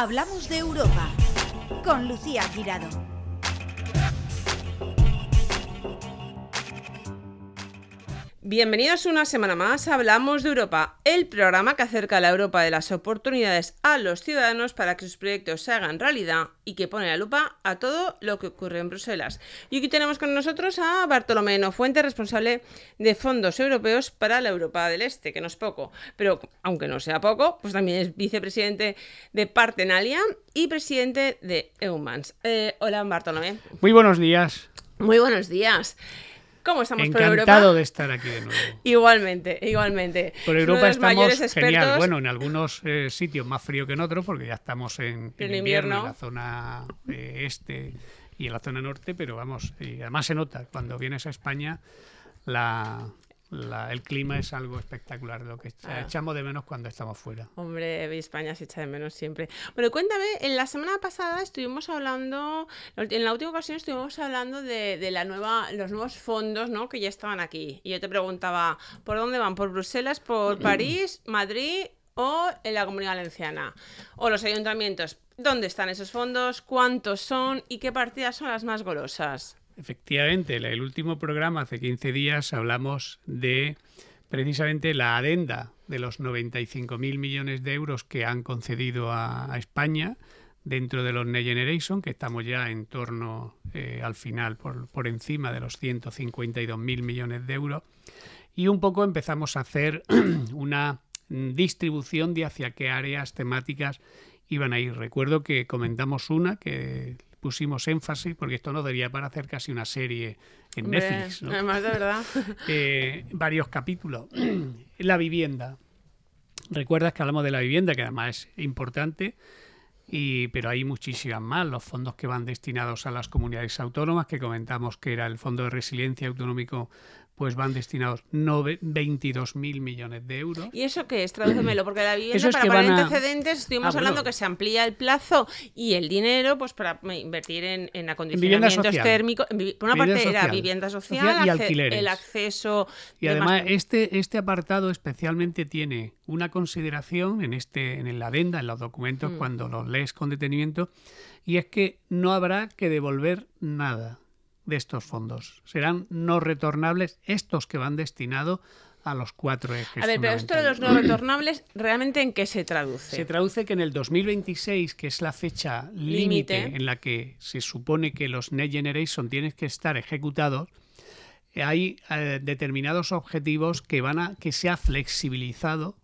Hablamos de Europa con Lucía Girado. Bienvenidos una semana más a Hablamos de Europa, el programa que acerca a la Europa de las oportunidades a los ciudadanos para que sus proyectos se hagan realidad y que pone la lupa a todo lo que ocurre en Bruselas. Y aquí tenemos con nosotros a Bartolomé Fuente, responsable de fondos europeos para la Europa del Este, que no es poco, pero aunque no sea poco, pues también es vicepresidente de Partenalia y presidente de EUMANS. Eh, hola Bartolomé. Muy buenos días. Muy buenos días. ¿Cómo estamos por Europa? Encantado de estar aquí de nuevo. Igualmente, igualmente. Por Europa estamos genial. Bueno, en algunos eh, sitios más frío que en otros, porque ya estamos en, invierno, en la zona eh, este y en la zona norte, pero vamos, y además se nota cuando vienes a España la, el clima es algo espectacular, lo que ah. echamos de menos cuando estamos fuera. Hombre, España se echa de menos siempre. Bueno, cuéntame, en la semana pasada estuvimos hablando, en la última ocasión estuvimos hablando de, la nueva, los nuevos fondos ¿no? que ya estaban aquí. Y yo te preguntaba, ¿por dónde van? ¿Por Bruselas, por París, Madrid o en la Comunidad Valenciana? O los ayuntamientos. ¿Dónde están esos fondos? ¿Cuántos son? ¿Y qué partidas son las más golosas? Efectivamente, en el último programa, hace 15 días, hablamos de precisamente la adenda de los 95.000 millones de euros que han concedido a, España dentro de los Next Generation, que estamos ya en torno eh, al final por, por encima de los 152.000 millones de euros. Y un poco empezamos a hacer una distribución de hacia qué áreas temáticas iban a ir. Recuerdo que comentamos una que pusimos énfasis, porque esto no debería para hacer casi una serie en Netflix. Además, de verdad. Eh, varios capítulos. la vivienda. Recuerdas que hablamos de la vivienda, que además es importante, y, pero hay muchísimas más. Los fondos que van destinados a las comunidades autónomas, que comentamos que era el Fondo de Resiliencia Autonómico pues van destinados 22.000 millones de euros. ¿Y eso qué es? Tradúcemelo, porque la vivienda para poner antecedentes estuvimos ah, hablando que se amplía el plazo y el dinero pues para invertir en, en acondicionamientos térmicos. Por una parte era vivienda social, y alquileres. el acceso... Y además este, este apartado especialmente tiene una consideración en, este, en la adenda, en los documentos, mm. cuando los lees con detenimiento, y es que no habrá que devolver nada de estos fondos. Serán no retornables estos que van destinados a los cuatro ejes. A ver, pero esto de los no retornables, ¿realmente en qué se traduce? Se traduce que en el 2026, que es la fecha límite en la que se supone que los Next Generation tienen que estar ejecutados, hay eh, determinados objetivos que van a que se ha flexibilizado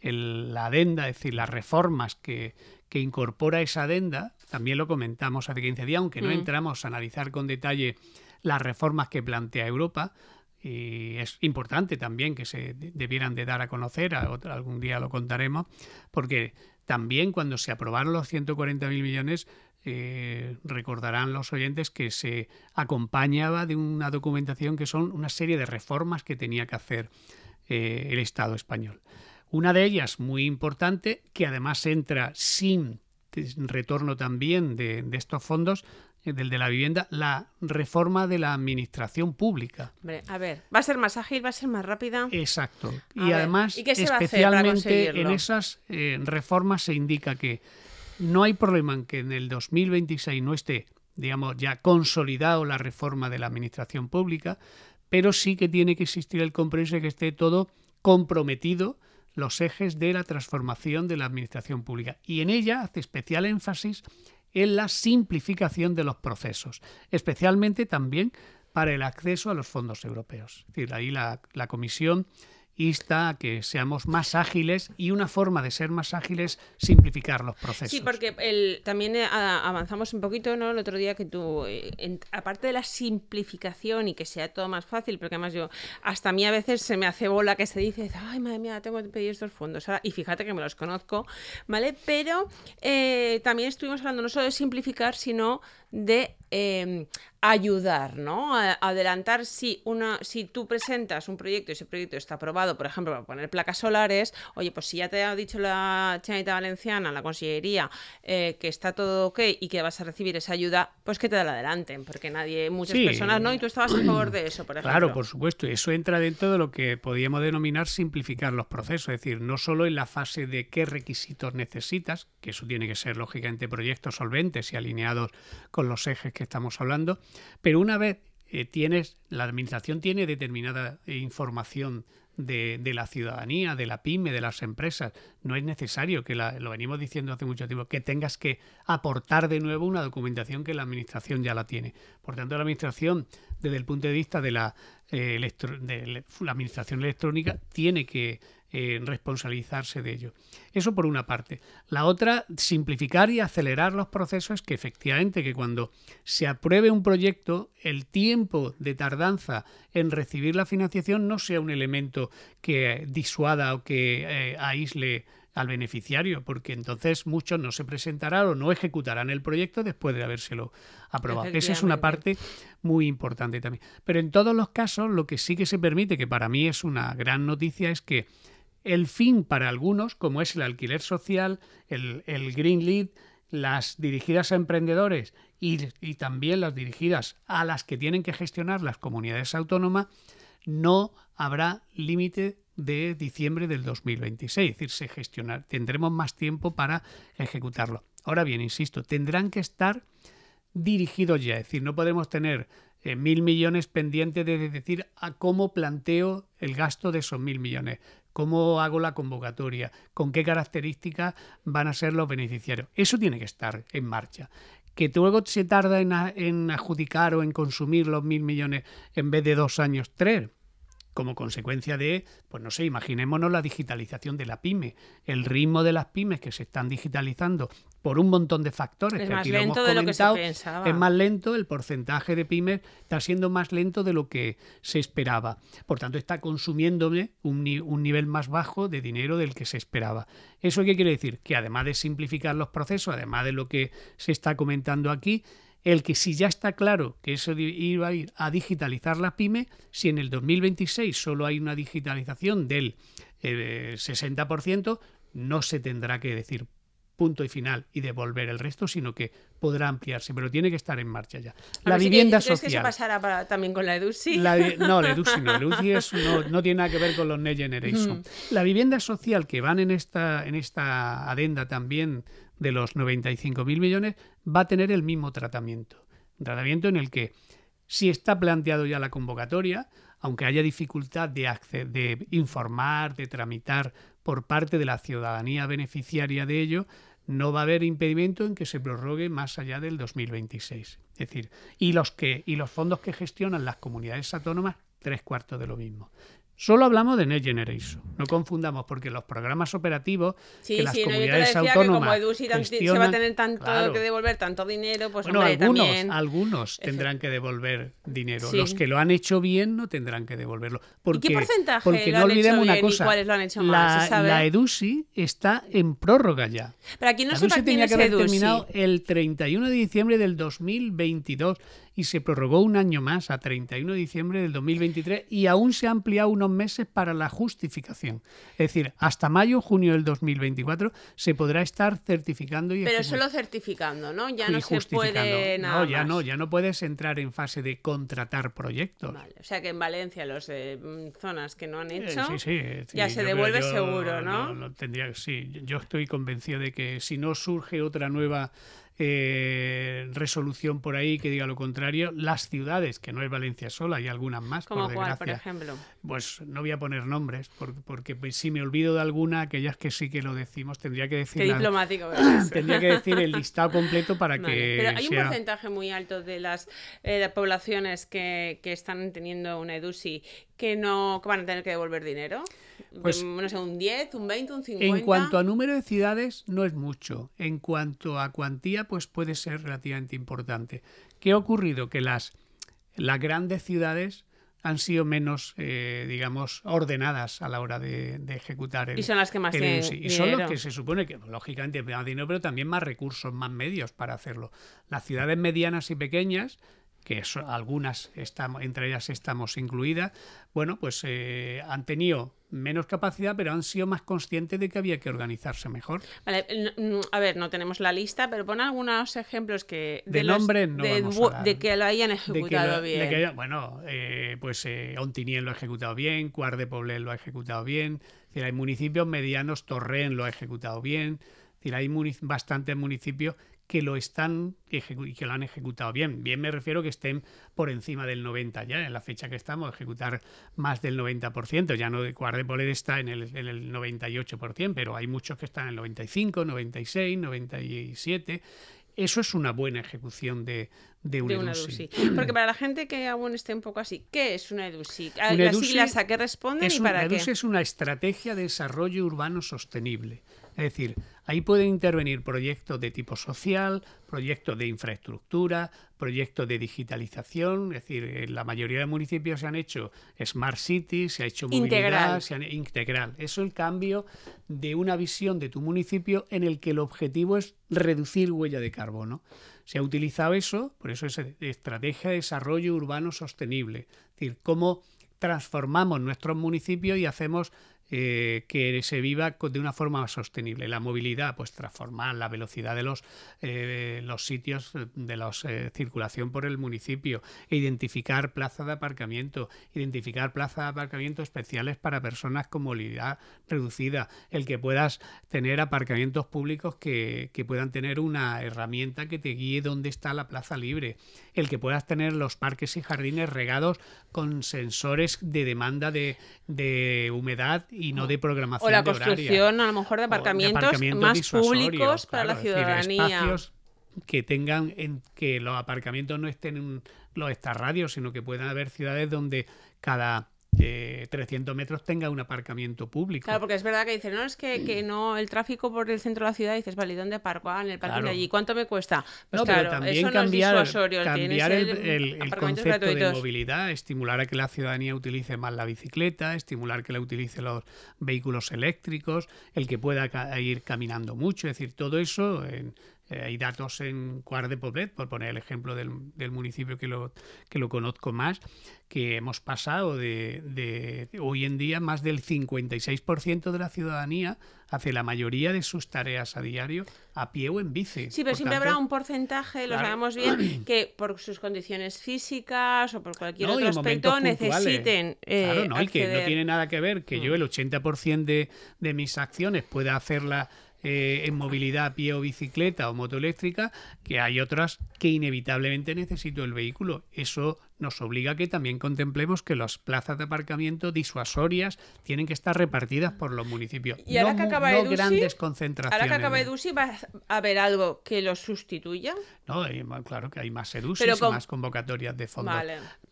la adenda, es decir, las reformas que, que incorpora esa adenda, también lo comentamos hace 15 días, aunque no mm. entramos a analizar con detalle las reformas que plantea Europa, y es importante también que se debieran de dar a conocer, algún día lo contaremos, porque también cuando se aprobaron los 140.000 millones, eh, recordarán los oyentes que se acompañaba de una documentación que son una serie de reformas que tenía que hacer eh, el Estado español. Una de ellas muy importante, que además entra sin retorno también de, estos fondos, eh, del de la vivienda, la reforma de la administración pública. a ver, ¿va a ser más ágil, va a ser más rápida? Exacto. y además, especialmente en esas eh, reformas se indica que no hay problema en que en el 2026 no esté, digamos, ya consolidado la reforma de la administración pública, pero sí que tiene que existir el compromiso de que esté todo comprometido los ejes de la transformación de la administración pública y en ella hace especial énfasis en la simplificación de los procesos, especialmente también para el acceso a los fondos europeos. Es decir, ahí la, la Comisión insta a que seamos más ágiles y una forma de ser más ágiles simplificar los procesos. Sí, porque también eh, avanzamos un poquito ¿no? el otro día que tú, eh, aparte de la simplificación y que sea todo más fácil, porque además yo, hasta a mí a veces se me hace bola que se dice, ay madre mía, tengo que pedir estos fondos, y fíjate que me los conozco, ¿vale? Pero eh, también estuvimos hablando no solo de simplificar, sino de ayudar, ¿no? A- adelantar si una, si tú presentas un proyecto y ese proyecto está aprobado, por ejemplo, para poner placas solares, oye, pues si ya te ha dicho la Generalitat Valenciana, la Consellería, eh, que está todo ok y que vas a recibir esa ayuda, pues que te la adelanten, porque nadie, muchas Sí. personas, ¿no? Y tú estabas a favor de eso, por ejemplo. Claro, por supuesto. y Eso entra dentro de lo que podríamos denominar simplificar los procesos. Es decir, no solo en la fase de qué requisitos necesitas, que eso tiene que ser lógicamente proyectos solventes y alineados con los ejes que estamos hablando, pero una vez eh, tienes, la administración tiene determinada eh, información de, de la ciudadanía, de la pyme, de las empresas. No es necesario que, la- lo venimos diciendo hace mucho tiempo, que tengas que aportar de nuevo una documentación que la administración ya la tiene. Por tanto, la administración, desde el punto de vista de la, eh, de la administración electrónica, tiene que eh, responsabilizarse de ello. Eso por una parte. La otra, simplificar y acelerar los procesos, que efectivamente que cuando se apruebe un proyecto, el tiempo de tardanza en recibir la financiación no sea un elemento que disuada o que eh, aísle al beneficiario, porque entonces muchos no se presentarán o no ejecutarán el proyecto después de habérselo aprobado. Esa es una parte muy importante también. Pero en todos los casos, lo que sí que se permite, que para mí es una gran noticia, es que el fin para algunos, como es el alquiler social, el, Green Lead, las dirigidas a emprendedores y, también las dirigidas a las que tienen que gestionar las comunidades autónomas, no habrá límite de diciembre del 2026. Es decir, se gestionar, tendremos más tiempo para ejecutarlo. Ahora bien, insisto, tendrán que estar dirigidos ya. Es decir, no podemos tener eh, mil millones pendientes de decir a cómo planteo el gasto de esos mil millones, cómo hago la convocatoria, con qué características van a ser los beneficiarios. Eso tiene que estar en marcha. Que luego se tarda en, en adjudicar o en consumir los mil millones en vez de dos años, tres, como consecuencia de, pues no sé, imaginémonos la digitalización de la pyme, el ritmo de las pymes que se están digitalizando por un montón de factores Es que más aquí lo hemos lento de lo que se comentado, pensaba. es más lento, el porcentaje de pymes está siendo más lento de lo que se esperaba. Por tanto, está consumiéndome un, un nivel más bajo de dinero del que se esperaba. ¿Eso qué quiere decir? Que además de simplificar los procesos, además de lo que se está comentando aquí, el que si ya está claro que eso iba a ir a digitalizar la pyme, si en el 2026 solo hay una digitalización del eh, 60%, no se tendrá que decir punto y final y devolver el resto, sino que podrá ampliarse, pero tiene que estar en marcha ya. La ver si vivienda ¿crees que social. pasará para- también con la EDUSI? La no, la EDUSI no. La EDUSI es- no, no tiene nada que ver con los Next Generation. La vivienda social que van en esta, en esta adenda también de los 95.000 millones va a tener el mismo tratamiento. Un tratamiento en el que si está planteado ya la convocatoria, aunque haya dificultad de, de informar, de tramitar por parte de la ciudadanía beneficiaria de ello, no va a haber impedimento en que se prorrogue más allá del 2026. Es decir, y los que y los fondos que gestionan las comunidades autónomas, tres cuartos de lo mismo. Solo hablamos de Next Generation. No confundamos, porque los programas operativos Sí, que las sí, no, yo te comunidades decía que como tan- se va a tener tanto claro. que devolver, tanto dinero, pues bueno, hombre, algunos, también... algunos tendrán que devolver dinero. Sí. Los que lo han hecho bien no tendrán que devolverlo. Porque, qué porcentaje porque lo no han hecho olvidemos una y cosa. cuáles lo han hecho mal? la, ¿Se sabe? la EDUSI está en prórroga ya. Para quien no la sepa EDUSI quién tenía es que haber EDUSI, terminado el 31 de diciembre del 2022 y se prorrogó un año más a 31 de diciembre del 2023 y aún se ha ampliado unos meses para la justificación. Es decir, hasta mayo junio del 2024 se podrá estar certificando y pero solo certificando, ¿no? Ya no se puede nada No, ya más. no, ya no puedes entrar en fase de contratar proyectos. Vale, O sea que en Valencia, los de mm, zonas que no han Eh, hecho, sí, sí, eh, ya sí, se devuelve yo seguro, ¿no? no tendría, sí, yo estoy convencido de que si no surge otra nueva eh, resolución por ahí que diga lo contrario, las ciudades, que no es Valencia sola, hay algunas más, como por cuál, por ejemplo. pues no voy a poner nombres, por- porque, pues, si me olvido de alguna, aquellas que sí que lo decimos, tendría que decir Qué la- diplomático. tendría que decir el listado completo para Vale, que Pero hay un porcentaje muy alto de las eh, poblaciones que, que están teniendo una EDUSI que no que van a tener que devolver dinero. Pues- De, no sé, un 10, un 20, un 50. En cuanto a número de ciudades, no es mucho. En cuanto a cuantía, pues puede ser relativamente importante. ¿Qué ha ocurrido? Que las, las grandes ciudades han sido menos, eh, digamos, ordenadas a la hora de, ejecutar el Y son las que más tienen Y son los que se supone que, lógicamente, más dinero, pero también más recursos, más medios para hacerlo. Las ciudades medianas y pequeñas que algunas estamos, entre ellas estamos incluidas, bueno, pues eh, han tenido menos capacidad, pero han sido más conscientes de que había que organizarse mejor. Vale, a ver, no tenemos la lista, pero pon algunos ejemplos que de, nombre no de, que lo hayan ejecutado bien. bueno, eh, pues eh, Ontinien lo ha ejecutado bien, Cuart de Poblet lo ha ejecutado bien, hay municipios medianos, Torrent lo ha ejecutado bien, hay bastantes municipios que lo están y que lo han ejecutado bien. Bien me refiero que estén por encima del 90 ya, en la fecha que estamos, ejecutar más del 90%. Ya no de Guardepolet está en el, en el 98%, pero hay muchos que están en el 95, 96, 97 eso es una buena ejecución de, de, una, EDUSI. Porque para la gente que aún esté un poco así, ¿qué es una EDUSI? ¿Las siglas a qué responden y para qué? EDUSI es una estrategia de desarrollo urbano sostenible. Es decir, ahí pueden intervenir proyectos de tipo social, proyectos de infraestructura, proyectos de digitalización. Es decir, en la mayoría de municipios se han hecho smart cities, se ha hecho movilidad, integral. Se han, integral. Eso es el cambio de una visión de tu municipio en el que el objetivo es reducir huella de carbono. Se ha utilizado eso, por eso es estrategia de desarrollo urbano sostenible. Es decir, cómo transformamos nuestros municipios y hacemos eh, que se viva de una forma sostenible. La movilidad, pues transformar la velocidad de los, eh, los sitios de la eh, circulación por el municipio, identificar plazas de aparcamiento, identificar plazas de aparcamiento especiales para personas con movilidad reducida, el que puedas tener aparcamientos públicos que, que puedan tener una herramienta que te guíe dónde está la plaza libre, el que puedas tener los parques y jardines regados con sensores de demanda de, de humedad no de programación. O la construcción, a lo mejor, de aparcamientos, más públicos para la ciudadanía. que tengan en que los aparcamientos no estén en los extrarradios, sino que puedan haber ciudades donde cada 300 metros tenga un aparcamiento público. Claro, porque es verdad que dicen, no, es que, que no, el tráfico por el centro de la ciudad, dices, vale, ¿dónde parco? Ah, en el parking de allí. ¿Cuánto me cuesta? Pues no, claro, pero también cambiar, cambiar el, concepto de movilidad, estimular a que la ciudadanía utilice más la bicicleta, estimular que la utilice los vehículos eléctricos, el que pueda ir caminando mucho, es decir, todo eso en, eh, hay datos en Cuart de Poblet, por poner el ejemplo del, municipio que lo, que lo conozco más, que hemos pasado de, de hoy en día más del 56% de la ciudadanía hace la mayoría de sus tareas a diario a pie o en bici. Sí, pero siempre habrá un porcentaje, lo sabemos bien, que por sus condiciones físicas o por cualquier otro aspecto necesiten. Eh, claro, no, y que no tiene nada que ver que yo mm. el 80% de, de mis acciones pueda hacerla eh, en movilidad a pie o bicicleta o moto eléctrica, que hay otras que inevitablemente necesito el vehículo. Eso nos obliga a que también contemplemos que las plazas de aparcamiento disuasorias tienen que estar repartidas por los municipios. Y ahora no, que acaba de grandes concentraciones. Ahora que acaba EDUSI, ¿va a haber algo que lo sustituya? No, claro que hay más EDUSI y más convocatorias de fondos.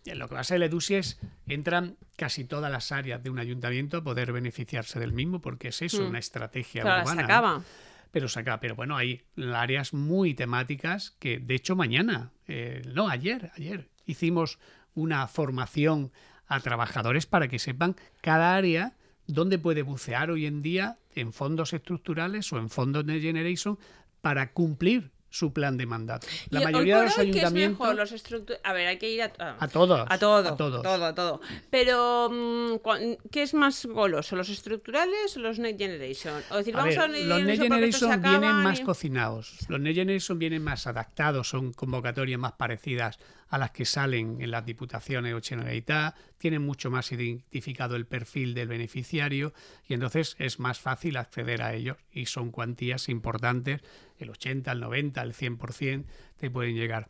Eh, lo que pasa en el EDUSI es entran casi todas las áreas de un ayuntamiento a poder beneficiarse del mismo, porque es eso, hmm. una estrategia urbana. Se acaba. Pero se acaba. Pero bueno, hay áreas muy temáticas que, de hecho, mañana, eh, no, ayer, ayer, hicimos una formación a trabajadores para que sepan cada área dónde puede bucear hoy en día en fondos estructurales o en fondos de generation para cumplir su plan de mandato. La mayoría de los ayuntamientos. los a ver, hay que ir a, a, todos. A todo. A todos. Todo, a todo. Pero, mm, ¿qué es más goloso? ¿Los estructurales o los Next Generation? O decir, vamos a, los Next Generation vienen más cocinados. Los Next Generation vienen más adaptados, son convocatorias más parecidas a las que salen en las diputaciones o Generalitat, tienen mucho más identificado el perfil del beneficiario y entonces es más fácil acceder a ellos y son cuantías importantes, el 80, el 90, el 100% te pueden llegar.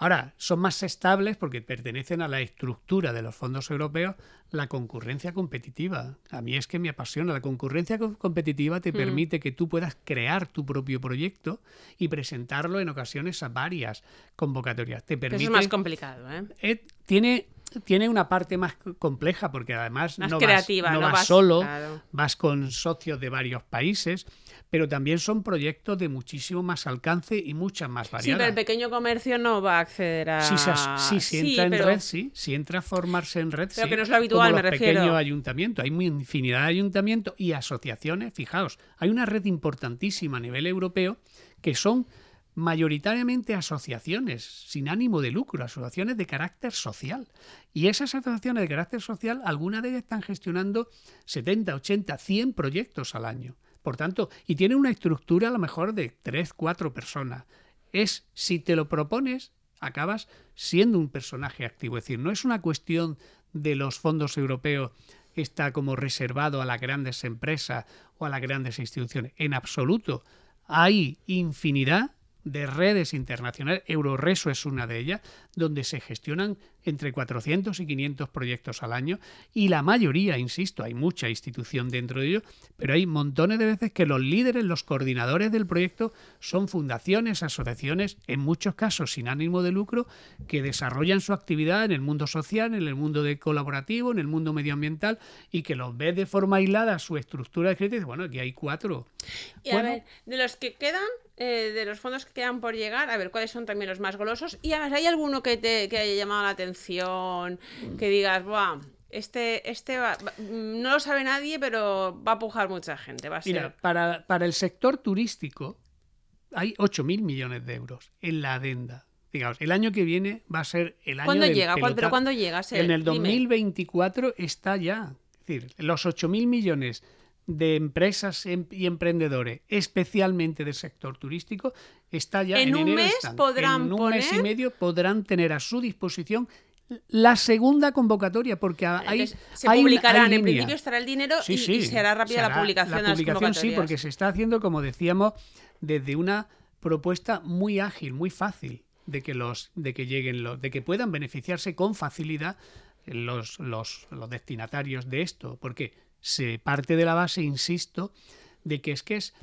Ahora, son más estables porque pertenecen a la estructura de los fondos europeos la concurrencia competitiva. A mí es que me apasiona. La concurrencia competitiva te mm. permite que tú puedas crear tu propio proyecto y presentarlo en ocasiones a varias convocatorias. Te permite, es más complicado. ¿eh? eh tiene tiene una parte más compleja porque además Más no, creativa, vas, no no vas vas- solo, claro. vas con socios de varios países, pero también son proyectos de muchísimo más alcance y muchas más Sí, pero variadas. el pequeño comercio no va a acceder a... Sí, si Sí, entra en pero- red, sí. Si entra a formarse en red, Pero sí. que no es lo habitual, Como me los refiero. pequeños ayuntamientos. Hay infinidad de ayuntamientos y asociaciones. Fijaos, hay una red importantísima a nivel europeo que son mayoritariamente asociaciones sin ánimo de lucro, asociaciones de carácter social. Y esas asociaciones de carácter social, algunas de ellas están gestionando 70, 80, 100 proyectos al año. Por tanto, y tienen una estructura a lo mejor de 3, 4 personas. Es, si te lo propones, acabas siendo un personaje activo. Es decir, no es una cuestión de los fondos europeos está como reservado a las grandes empresas o a las grandes instituciones. En absoluto. Hay infinidad de redes internacionales, Euroreso es una de ellas, donde se gestionan entre 400 y 500 proyectos al año y la mayoría, insisto, hay mucha institución dentro de ello, pero hay montones de veces que los líderes, los coordinadores del proyecto son fundaciones, asociaciones, en muchos casos sin ánimo de lucro, que desarrollan su actividad en el mundo social, en el mundo de colaborativo, en el mundo medioambiental y que los ves de forma aislada su estructura de crédito y dices, bueno, aquí hay cuatro. Y a Bueno, ver, de los que quedan, eh, de los fondos que quedan por llegar, a ver cuáles son también los más golosos. Y a ver, ¿hay alguno que te que haya llamado la atención? Que digas, Buah, este, este va- mm, no lo sabe nadie, pero va a pujar mucha gente. Va a ser. Mira, para, para el sector turístico hay 8.000 millones de euros en la adenda. Digamos, el año que viene va a ser el año ¿Cuándo del llega? ¿Cuál- ¿Pero cuándo llega? Ser- En el dime. 2024 está ya. Es decir, los 8.000 millones de empresas em- y emprendedores, especialmente del sector turístico, está ya En en, un enero mes están. podrán en un mes y medio podrán tener a su disposición la segunda convocatoria porque hay, Entonces, se hay publicarán, hay en principio estará el dinero Sí, y, sí, y será rápida la publicación de las publicación, sí, porque se está haciendo, como decíamos, desde una propuesta muy ágil, muy fácil de que los, de que lleguen los, de que puedan beneficiarse con facilidad los, los, los destinatarios de esto, porque se parte de la base, insisto, de que es que es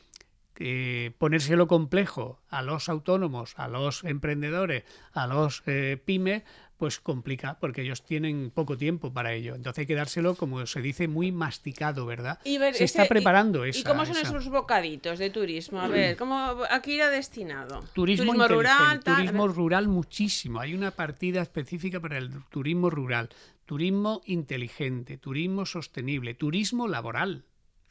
eh, ponérselo complejo a los autónomos, a los emprendedores, a los eh, pymes, pues complica, porque ellos tienen poco tiempo para ello. Entonces hay que dárselo, como se dice, muy masticado, ¿verdad? Y ver, se ese- está preparando y, esa. ¿Y cómo son esa- esos bocaditos de turismo? A ver, ¿cómo, ¿a qué irá destinado? Turismo, rural, tal, turismo rural muchísimo. Hay una partida específica para el turismo rural, turismo inteligente, turismo sostenible, turismo laboral.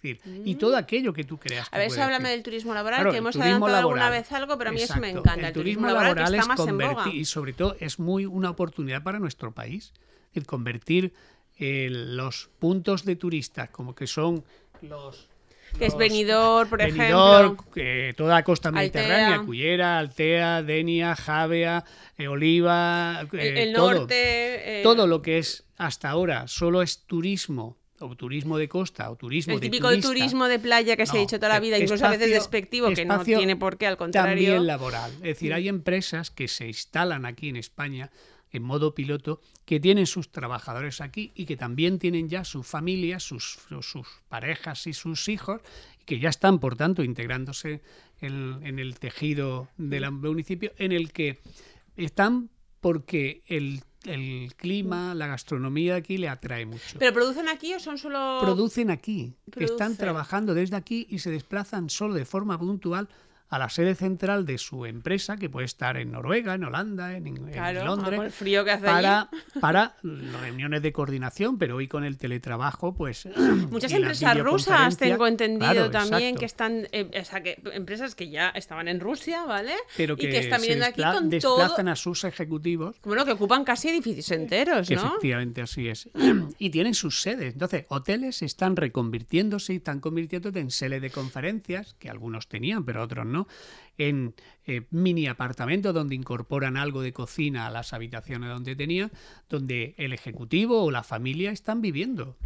Es decir, Y todo aquello que tú creas. que Mm. A ver, si háblame hacer. del turismo laboral, Claro, que el hemos adelantado alguna laboral. vez algo, pero a mí eso me encanta. El turismo laboral, que está es más en boga. convertir, y sobre todo es muy una oportunidad para nuestro país. Decir, convertir eh, los puntos de turistas, como que son los. Que es Benidorm, por Benidorm, ejemplo. eh, toda la costa mediterránea, Altea. Cullera, Altea, Denia, Javea, eh, Oliva, El, eh, el todo. norte. eh, Todo lo que es hasta ahora solo es turismo, o turismo de costa, o turismo El de típico turista. turismo de playa que se ha dicho toda la vida, incluso a veces despectivo, que no tiene por qué, al contrario. También laboral. Es decir, hay empresas que se instalan aquí en España en modo piloto, que tienen sus trabajadores aquí y que también tienen ya su familia, sus, sus parejas y sus hijos, y que ya están, por tanto, integrándose en, en el tejido del municipio, en el que están porque el, el clima, la gastronomía de aquí le atrae mucho. ¿Pero producen aquí o son solo.? producen aquí, están trabajando desde aquí y se desplazan solo de forma puntual a la sede central de su empresa, que puede estar en Noruega, en Holanda, en, en Claro, Londres, el frío que hace para, para reuniones de coordinación, pero hoy con el teletrabajo, pues... Muchas empresas rusas tengo entendido claro, también exacto. que están, eh, o sea, que empresas que ya estaban en Rusia, ¿vale? pero y que, que están viniendo aquí con todo, desplazan a sus ejecutivos bueno, que ocupan casi edificios enteros, Que ¿no? Efectivamente, así es. Y tienen sus sedes. Entonces, hoteles están reconvirtiéndose y están convirtiéndose en sedes de conferencias, que algunos tenían, pero otros no, en eh, mini apartamentos donde incorporan algo de cocina a las habitaciones donde tenían, donde el ejecutivo o la familia están viviendo.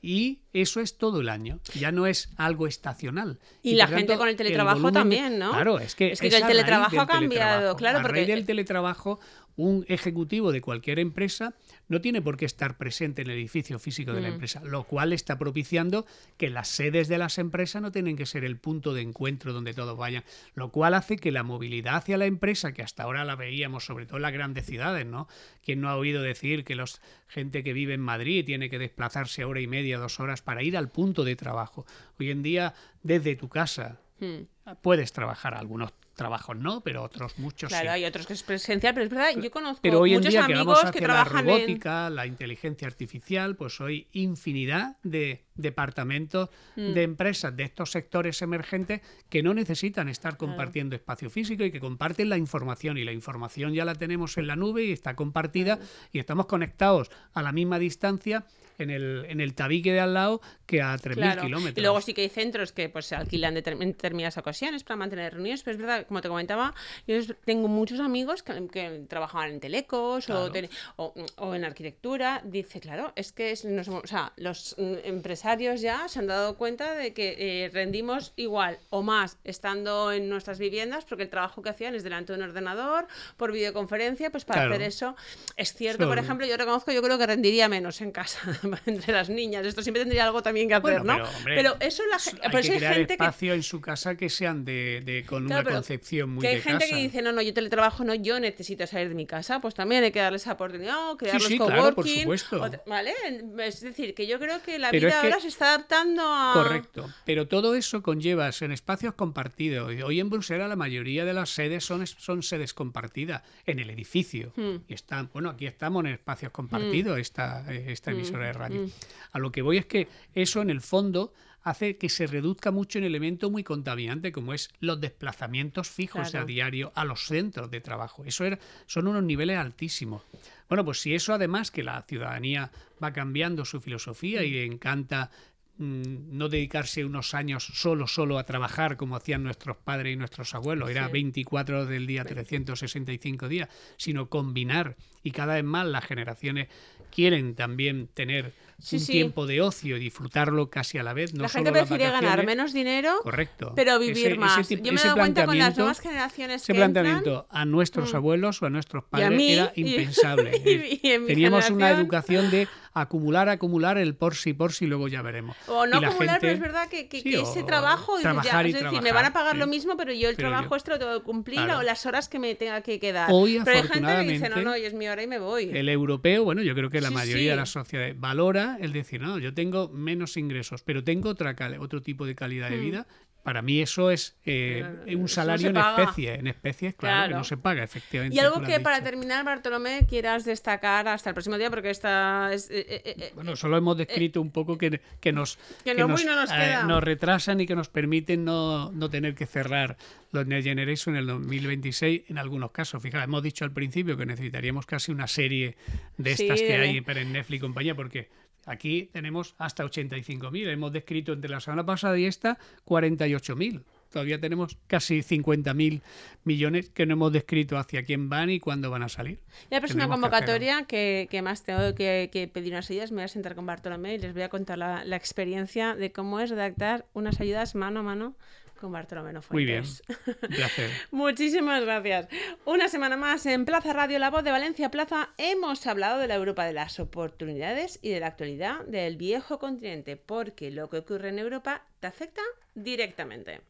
Y eso es todo el año, ya no es algo estacional. Y la gente tanto, con el teletrabajo volumen- también, ¿no? Claro, es que, Es que el teletrabajo ha cambiado, teletrabajo. claro, A raíz porque- del teletrabajo, un ejecutivo de cualquier empresa no tiene por qué estar presente en el edificio físico de la Mm. empresa, lo cual está propiciando que las sedes de las empresas no tienen que ser el punto de encuentro donde todos vayan, lo cual hace que la movilidad hacia la empresa, que hasta ahora la veíamos sobre todo en las grandes ciudades, ¿no? ¿Quién no ha oído decir que los gente que vive en Madrid tiene que desplazarse hora y media, dos horas para ir al punto de trabajo? Hoy en día, desde tu casa, Hmm. puedes trabajar algunos trabajos no, pero otros muchos Claro, sí. hay otros que es presencial, pero es verdad, yo conozco Pero hoy en muchos día que amigos vamos que hacia la en... robótica, la inteligencia artificial, pues hoy infinidad de departamentos Mm. de empresas de estos sectores emergentes que no necesitan estar compartiendo espacio físico y que comparten la información y la información ya la tenemos en la nube y está compartida y estamos conectados a la misma distancia en el, en el tabique de al lado que a 3.000 Claro. kilómetros. Y luego sí que hay centros que pues se alquilan determin- en determinadas ocasiones para mantener reuniones, pero es verdad, como te comentaba, yo tengo muchos amigos que, que trabajaban en telecos o, en arquitectura. Dice, claro, es que es- nos o sea, los mm, empresarios ya se han dado cuenta de que eh, rendimos igual o más estando en nuestras viviendas, porque el trabajo que hacían es delante de un ordenador, por videoconferencia, pues para Claro. hacer eso. Es cierto, por ejemplo, yo reconozco, yo creo que rendiría menos en casa entre las niñas. Esto siempre tendría algo también que hacer, Bueno, ¿no? pero, hombre, Pero eso la hay por que crear gente que espacio en su casa que sean de, de- con Claro, una pero concepción muy que hay de gente casa. que dice, no, no, yo teletrabajo, no, yo necesito salir de mi casa, pues también hay que darles esa oportunidad, o crear Sí, los sí, claro, por coworking, supuesto. o ¿vale? Es decir, que yo creo que la Pero vida es que- ahora se está adaptando a... Correcto, pero todo eso conlleva en espacios compartidos. Hoy en Bruselas la mayoría de las sedes son, son sedes compartidas en el edificio. Hmm. Y están, bueno, aquí estamos en espacios compartidos, esta, eh, Hmm. esta emisora de radio. A lo que voy es que eso en el fondo hace que se reduzca mucho un elemento muy contaminante como es los desplazamientos fijos Claro. a diario a los centros de trabajo. Eso era, son unos niveles altísimos. Bueno, pues si eso además que la ciudadanía va cambiando su filosofía y le encanta mm, no dedicarse unos años solo, solo a trabajar como hacían nuestros padres y nuestros abuelos, era Sí. 24 del día, 365 días, sino combinar y cada vez más las generaciones quieren también tener Sí, un sí. tiempo de ocio y disfrutarlo casi a la vez. No la gente prefiere ganar menos dinero, Correcto. pero vivir Ese- ese más. tip- yo me he ese dado cuenta con las nuevas generaciones ese que entran, planteamiento a nuestros Mm. abuelos o a nuestros padres mí, era impensable. y- y mi Teníamos una educación de acumular, acumular el por si, por si, luego ya veremos. O no acumular, pero es gente- verdad que, que- sí, que ese trabajo, dices, ya, trabajar y es decir, me trabajar, van a pagar sí. lo mismo, pero yo el Pero trabajo yo- este lo tengo que cumplir Claro. o las horas que me tenga que quedar. Hoy, pero hay gente que dice, no, no, es mi hora y me voy. El europeo, bueno, yo creo que la Sí, mayoría sí. de las sociedades valora el decir, no, yo tengo menos ingresos, pero tengo otra otro tipo de calidad de Mm. vida. Para mí eso es eh, un no salario se en especie. En especies, claro, que Claro. no se paga, efectivamente. Y algo que para terminar, Bartolomé, quieras destacar hasta el próximo día, porque esta es... eh, eh, eh, Bueno, solo hemos descrito un poco que, que nos, Que no, muy no nos eh, queda. nos retrasan y que nos permiten no, no tener que cerrar los Next Generation en el 2026 en algunos casos. Fíjate, hemos dicho al principio que necesitaríamos casi una serie de Sí, estas que de- hay para en Netflix y compañía, porque aquí tenemos hasta 85.000. Hemos descrito entre la semana pasada y esta 48.000. Todavía tenemos casi 50.000 millones que no hemos descrito hacia quién van y cuándo van a salir. La próxima Tendremos que convocatoria que, que más tengo que, que pedir unas ayudas, me voy a sentar con Bartolomé y les voy a contar la, la experiencia de cómo es redactar unas ayudas mano a mano con Bartolomé no Muy bien. Fuentes. Un placer. Muchísimas gracias. Una semana más en Plaza Radio, La Voz de Valencia Plaza, hemos hablado de la Europa de las oportunidades y de la actualidad del viejo continente, porque lo que ocurre en Europa te afecta directamente.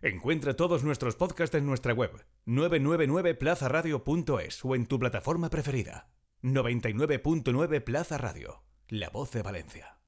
Encuentra todos nuestros podcasts en nuestra web 999plazaradio.es o en tu plataforma preferida. 99.9 Plaza Radio, la voz de Valencia.